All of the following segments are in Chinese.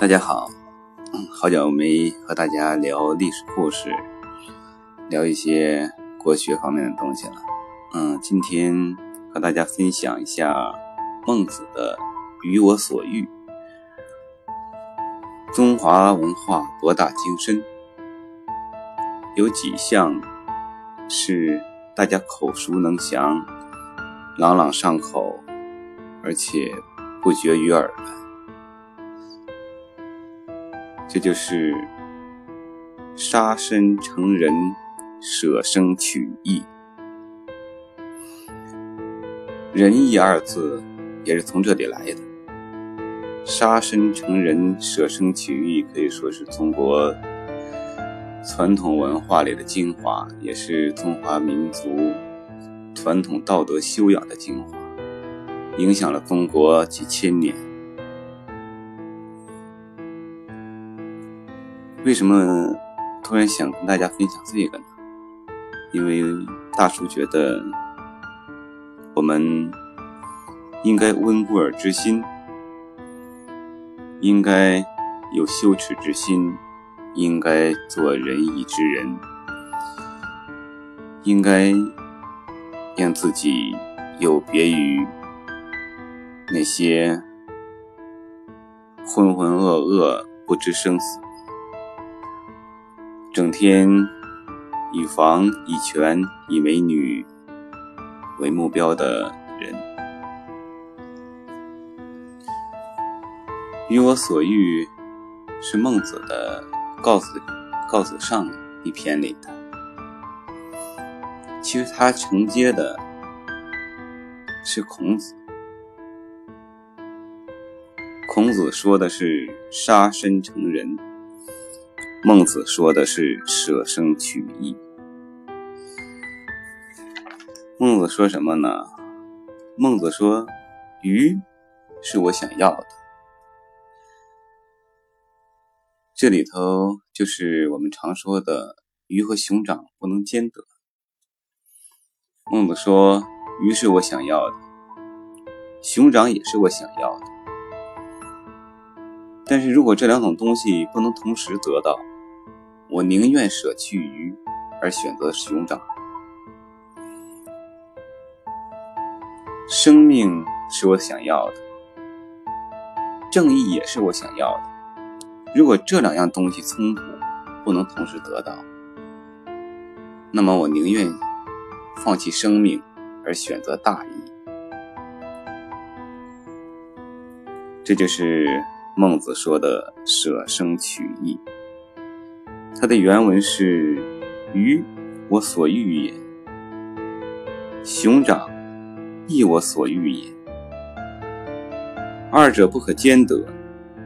大家好，好久没和大家聊历史故事，聊一些国学方面的东西了。嗯，今天和大家分享一下孟子的“予我所欲”。中华文化博大精深，有几项是大家口熟能详、朗朗上口，而且不绝于耳的。这就是杀身成仁，舍生取义。仁义二字也是从这里来的。杀身成仁，舍生取义，可以说是中国传统文化里的精华，也是中华民族传统道德修养的精华，影响了中国几千年。为什么突然想跟大家分享这个呢？因为大叔觉得我们应该温故而知新，应该有羞耻之心，应该做仁义之人，应该让自己有别于那些浑浑噩噩、不知生死。整天以房、以权、以美女为目标的人，与我所欲是孟子的《告子告子上》一篇里的。其实他承接的是孔子，孔子说的是杀身成仁。孟子说的是舍生取义。孟子说什么呢？孟子说：“鱼是我想要的。”这里头就是我们常说的“鱼和熊掌不能兼得”。孟子说：“鱼是我想要的，熊掌也是我想要的。但是如果这两种东西不能同时得到，”我宁愿舍弃鱼，而选择熊掌。生命是我想要的，正义也是我想要的。如果这两样东西冲突，不能同时得到，那么我宁愿放弃生命，而选择大义。这就是孟子说的“舍生取义”。它的原文是：“鱼，我所欲也；熊掌，亦我所欲也。二者不可兼得，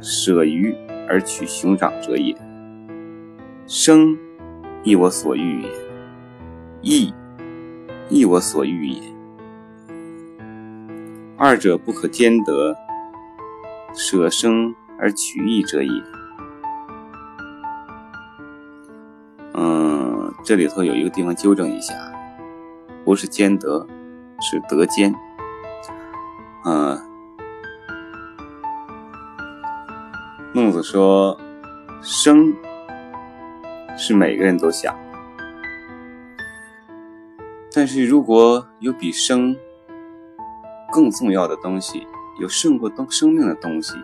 舍鱼而取熊掌者也。生，亦我所欲也；义，亦我所欲也。二者不可兼得，舍生而取义者也。”这里头有一个地方纠正一下，不是兼得，是得兼。嗯，孟子说，生是每个人都想，但是如果有比生更重要的东西，有胜过生命的东西，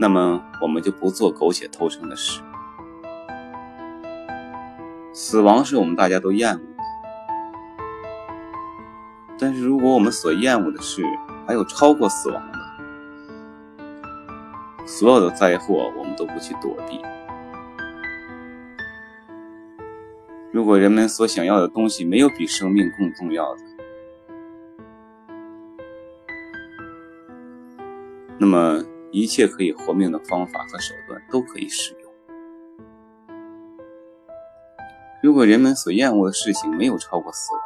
那么我们就不做苟且偷生的事。死亡是我们大家都厌恶的，但是如果我们所厌恶的事还有超过死亡的，所有的灾祸我们都不去躲避。如果人们所想要的东西没有比生命更重要的，那么一切可以活命的方法和手段都可以使用。如果人们所厌恶的事情没有超过死亡，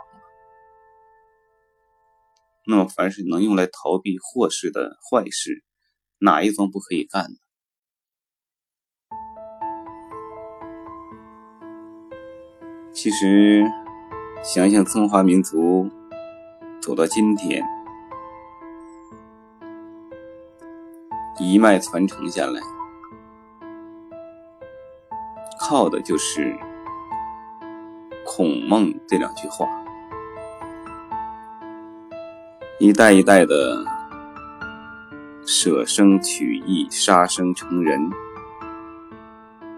那么凡是能用来逃避祸事的坏事，哪一桩不可以干呢？其实，想想中华民族走到今天，一脉传承下来，靠的就是孔孟这两句话。一代一代的舍生取义、杀生成仁，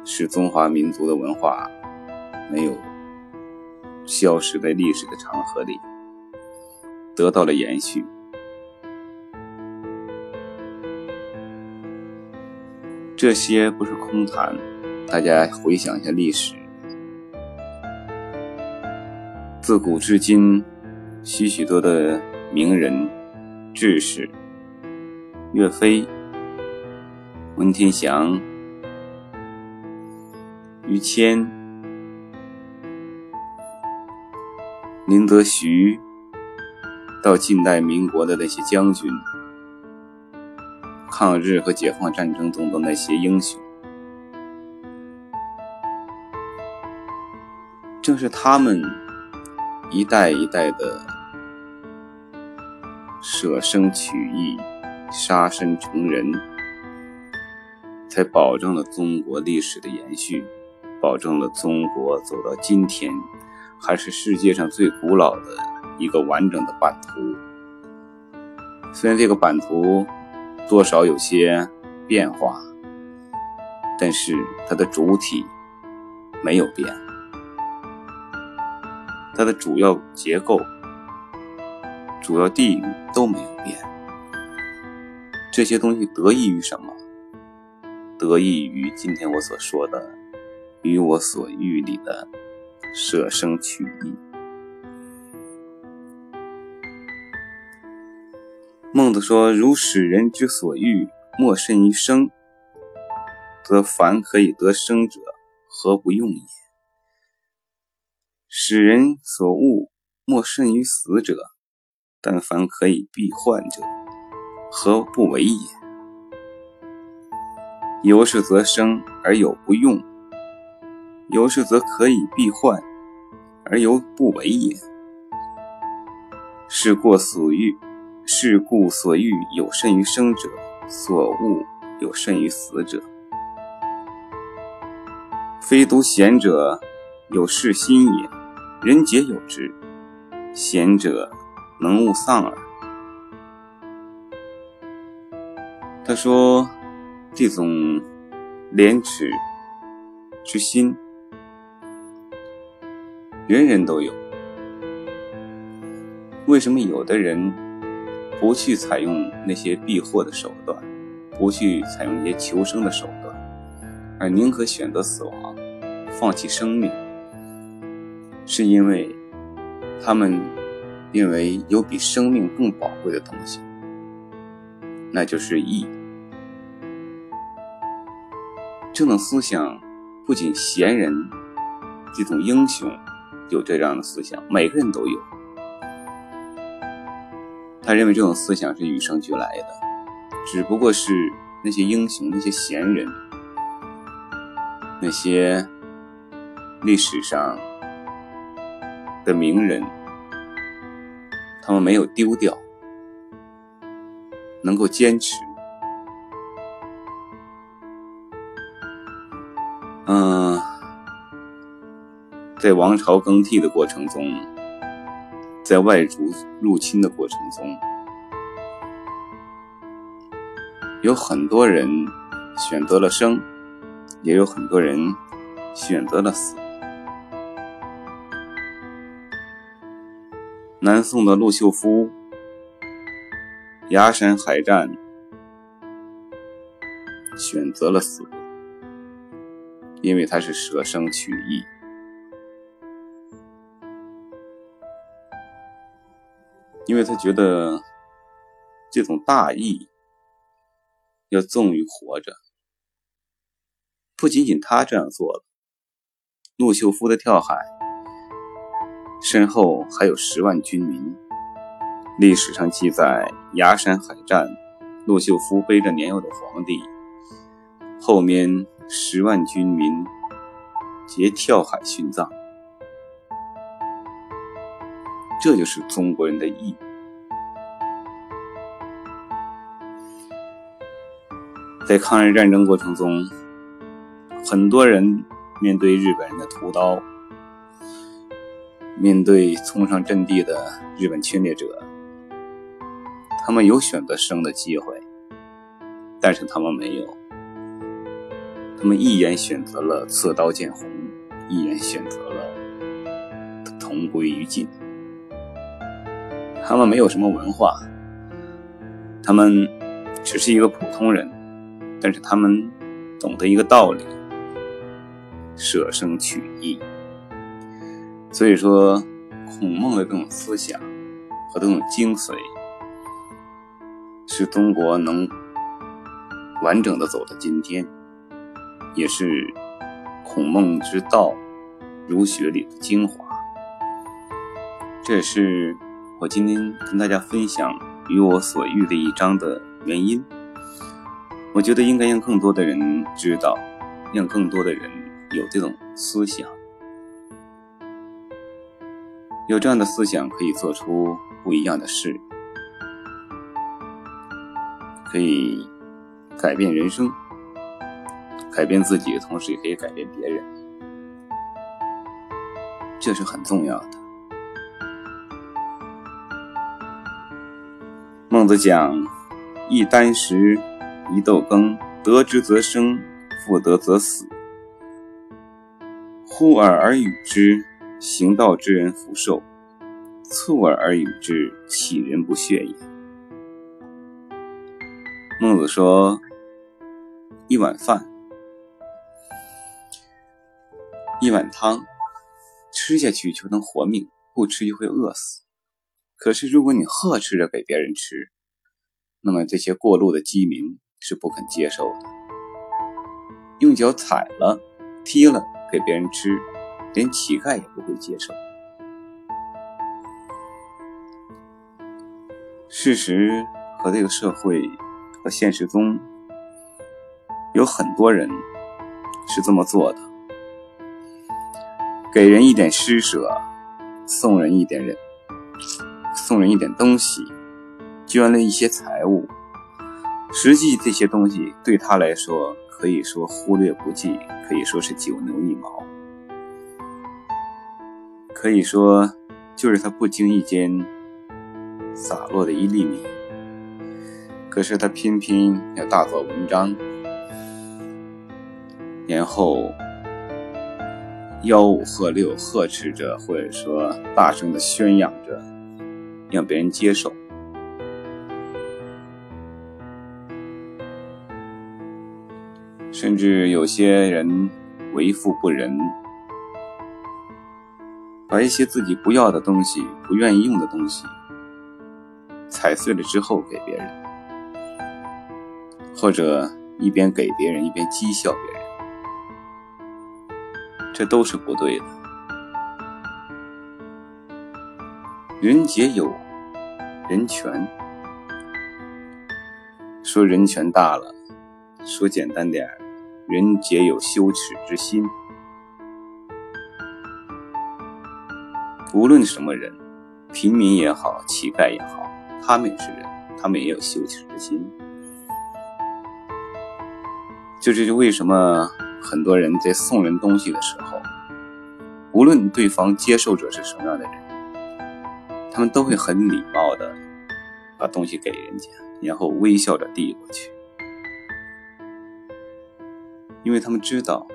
使中华民族的文化没有消失在历史的长河里，得到了延续。这些不是空谈，大家回想一下历史，自古至今，许许多的。名人、志士，岳飞、文天祥、于谦、林则徐，到近代民国的那些将军，抗日和解放战争中的那些英雄，正是他们一代一代的。舍生取义，杀身成仁，才保证了中国历史的延续，保证了中国走到今天还是世界上最古老的一个完整的版图。虽然这个版图多少有些变化，但是它的主体没有变，它的主要结构。主要地域都没有变，这些东西得益于什么？得益于今天我所说的“与我所欲”里的舍生取义。孟子说：“如使人之所欲，莫甚于生，则凡可以得生者，何不用也？使人所恶，莫甚于死者。”但凡可以避患者，何不为也？由是则生而有不用，由是则可以避患而有不为也。是过死欲，是故所欲有甚于生者，所恶有甚于死者。非独贤者有事心也，人皆有之。贤者。能勿丧耳。他说：“这种廉耻之心，人人都有。为什么有的人不去采用那些避祸的手段，不去采用一些求生的手段，而宁可选择死亡，放弃生命？是因为他们。”认为有比生命更宝贵的东西，那就是义。这种思想不仅贤人、这种英雄有这样的思想，每个人都有。他认为这种思想是与生俱来的，只不过是那些英雄、那些贤人、那些历史上的名人。他们没有丢掉，能够坚持。嗯，在王朝更替的过程中，在外族入侵的过程中，有很多人选择了生，也有很多人选择了死。南宋的陆秀夫，崖山海战，选择了死，因为他是舍生取义，因为他觉得这种大义要重于活着。不仅仅他这样做了，陆秀夫的跳海。身后还有十万军民。历史上记载，崖山海战，陆秀夫背着年幼的皇帝，后面十万军民皆跳海殉葬。这就是中国人的义。在抗日战争过程中，很多人面对日本人的屠刀，面对冲上阵地的日本侵略者，他们有选择生的机会，但是他们没有，他们一眼选择了刺刀见红，一眼选择了同归于尽。他们没有什么文化，他们只是一个普通人，但是他们懂得一个道理：舍生取义。所以说，孔孟的这种思想和这种精髓，是中国能完整的走到今天，也是孔孟之道儒学里的精华。这是。我今天跟大家分享与我所遇的一章的原因，我觉得应该让更多的人知道，让更多的人有这种思想，有这样的思想可以做出不一样的事，可以改变人生，改变自己，同时也可以改变别人，这是很重要的。孟子讲：“一箪食，一豆羹，得之则生，复得则死。呼尔而与之，行道之人福寿；促尔而与之，岂人不屑也？”孟子说：“一碗饭，一碗汤，吃下去就能活命，不吃就会饿死。”可是，如果你呵斥着给别人吃，那么这些过路的饥民是不肯接受的。用脚踩了、踢了给别人吃，连乞丐也不会接受。事实和这个社会和现实中有很多人是这么做的：给人一点施舍，送人一点人。送人一点东西，捐了一些财物，实际这些东西对他来说可以说忽略不计，可以说是九牛一毛，可以说就是他不经意间洒落的一粒米。可是他偏偏要大做文章，然后吆五喝六，呵斥着，或者说大声的宣扬着。让别人接受，甚至有些人为富不仁，把一些自己不要的东西、不愿意用的东西踩碎了之后给别人，或者一边给别人一边讥笑别人，这都是不对的。人皆有人权，说人权大了，说简单点人皆有羞耻之心。无论什么人，平民也好，乞丐也好，他们也是人，他们也有羞耻之心。就这就为什么很多人在送人东西的时候，无论对方接受者是什么样的人。他们都会很礼貌的把东西给人家，然后微笑着递过去，因为他们知道，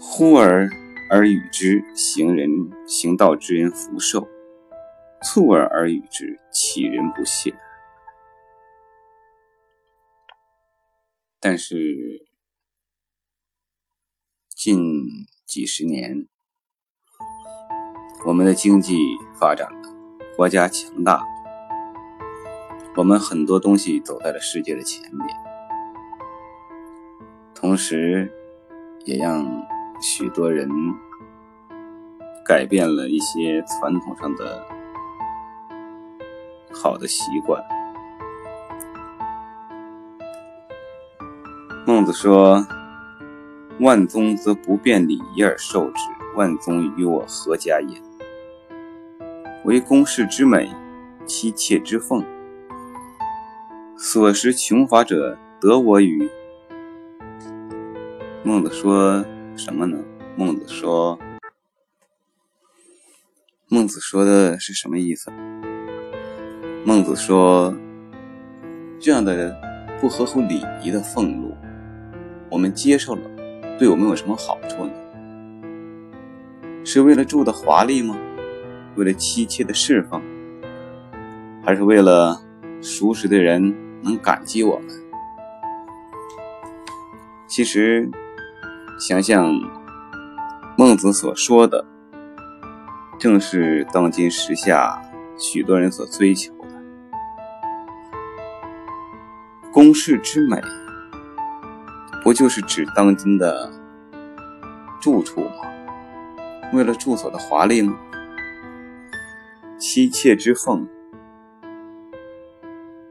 呼儿而与之，行人行道之人福寿；促尔而与之，岂人不屑？但是近几十年。我们的经济发展了，国家强大，我们很多东西走在了世界的前面，同时也让许多人改变了一些传统上的好的习惯。孟子说：“万宗则不辩礼仪而受之，万宗与我何家也？”为公室之美，妻妾之奉。所食穷乏者得我与？孟子说什么呢？孟子说，孟子说的是什么意思？孟子说，这样的不合乎礼仪的俸禄，我们接受了，对我们有什么好处呢？是为了住的华丽吗？为了妻妾的侍奉，还是为了熟识的人能感激我们？其实，想想孟子所说的，正是当今时下许多人所追求的宫室之美，不就是指当今的住处吗？为了住所的华丽吗？妻妾之奉，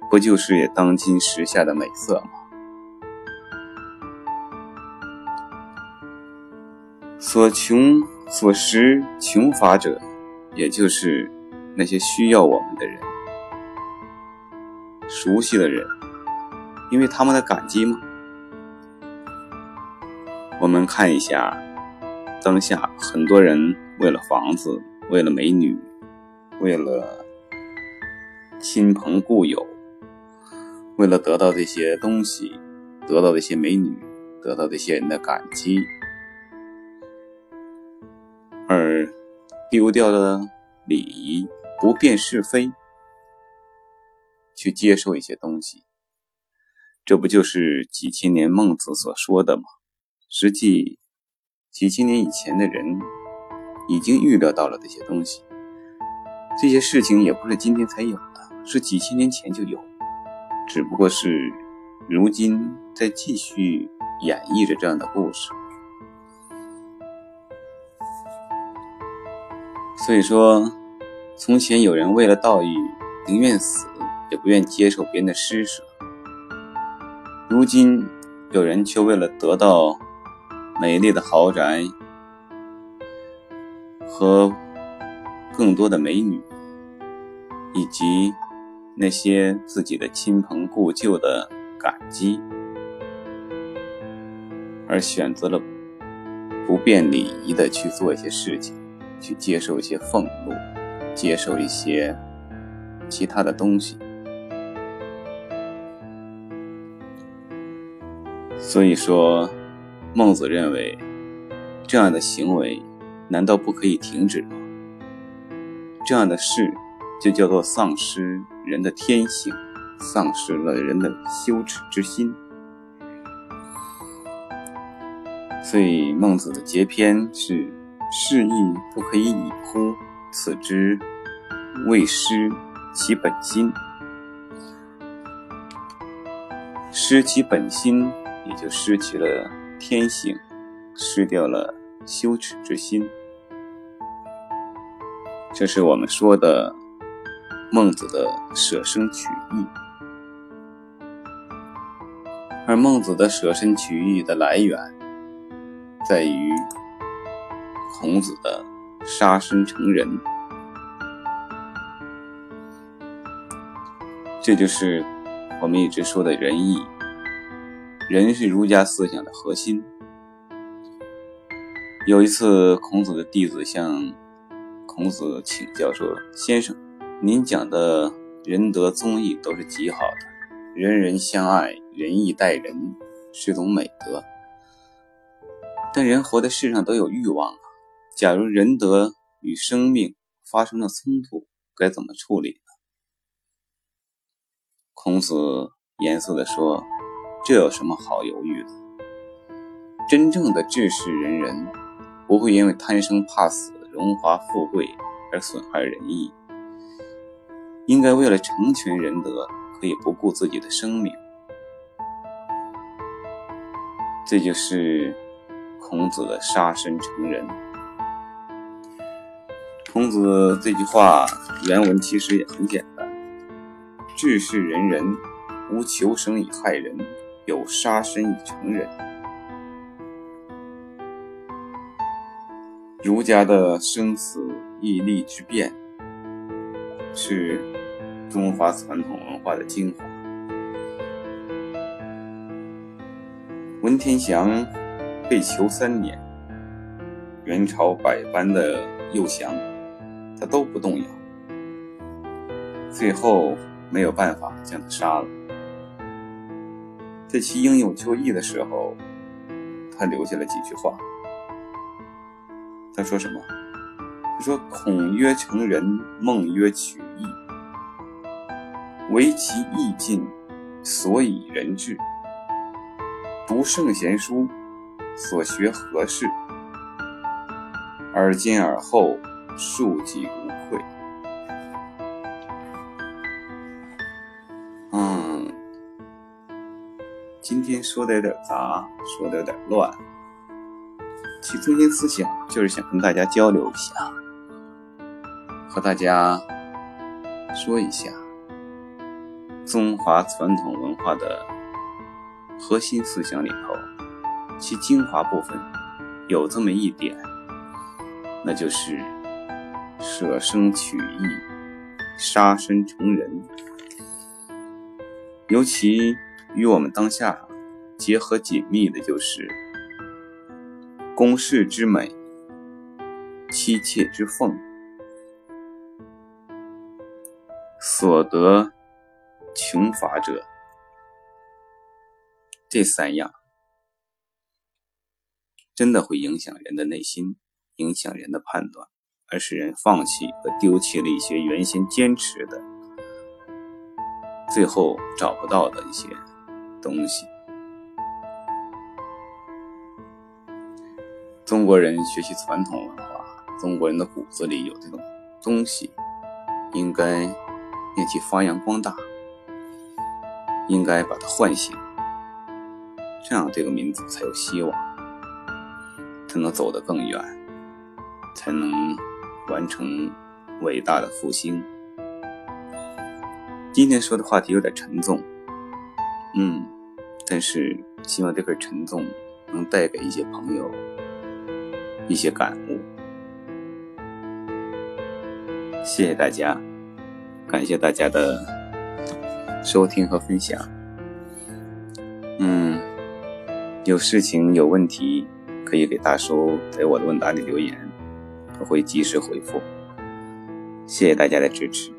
不就是当今时下的美色吗？所穷所食穷乏者，也就是那些需要我们的人、熟悉的人，因为他们的感激吗？我们看一下，当下很多人为了房子，为了美女。为了亲朋故友，为了得到这些东西，得到这些美女，得到这些人的感激，而丢掉了礼仪，不辨是非，去接受一些东西，这不就是几千年孟子所说的吗？实际几千年以前的人已经预料到了这些东西。这些事情也不是今天才有的，是几千年前就有，只不过是如今在继续演绎着这样的故事。所以说，从前有人为了道义，宁愿死也不愿接受别人的施舍；如今有人却为了得到美丽的豪宅和更多的美女。以及那些自己的亲朋故旧的感激，而选择了不变礼仪的去做一些事情，去接受一些俸禄，接受一些其他的东西。所以说，孟子认为这样的行为难道不可以停止吗？这样的事。就叫做丧失人的天性，丧失了人的羞耻之心。所以孟子的节篇是：“是亦不可以已乎？此之未失其本心。失其本心，也就失去了天性，失掉了羞耻之心。这是我们说的。”孟子的舍生取义，而孟子的舍身取义的来源，在于孔子的杀身成仁。这就是我们一直说的仁义。仁是儒家思想的核心。有一次，孔子的弟子向孔子请教说：“先生。”您讲的仁德宗义都是极好的，人人相爱，仁义待人是种美德。但人活在世上都有欲望啊，假如仁德与生命发生了冲突，该怎么处理呢？孔子严肃地说：“这有什么好犹豫的？真正的治世仁人，不会因为贪生怕死、荣华富贵而损害仁义。”应该为了成全仁德，可以不顾自己的生命。这就是孔子的杀身成仁。孔子这句话原文其实也很简单：“治世仁人，无求生以害人，有杀身以成仁。”儒家的生死义利之辩是。中华传统文化的精华文天祥被囚三年元朝百般的诱降他都不动摇最后没有办法将他杀了。在其英勇就义的时候他留下了几句话。他说什么？他说孔曰成人孟曰取唯其意尽，所以人至。读圣贤书，所学何事？而今而后，庶几无愧。”嗯，今天说的有点杂，说的有点乱。其中心思想就是想跟大家交流一下，和大家说一下中华传统文化的核心思想里头，其精华部分有这么一点，那就是舍生取义、杀身成仁，尤其与我们当下结合紧密的就是。宫室之美，妻妾之奉，所得穷乏者，这三样真的会影响人的内心，影响人的判断，而使人放弃和丢弃了一些原先坚持的，最后找不到的一些东西。中国人学习传统文化，中国人的骨子里有这种东西，应该念其发扬光大，应该把它唤醒，这样这个民族才有希望，才能走得更远，才能完成伟大的复兴。今天说的话题有点沉重，嗯，但是希望这份沉重能带给一些朋友。一些感悟，谢谢大家，感谢大家的收听和分享。嗯，有事情有问题可以给大叔在我的问答里留言，我会及时回复。谢谢大家的支持。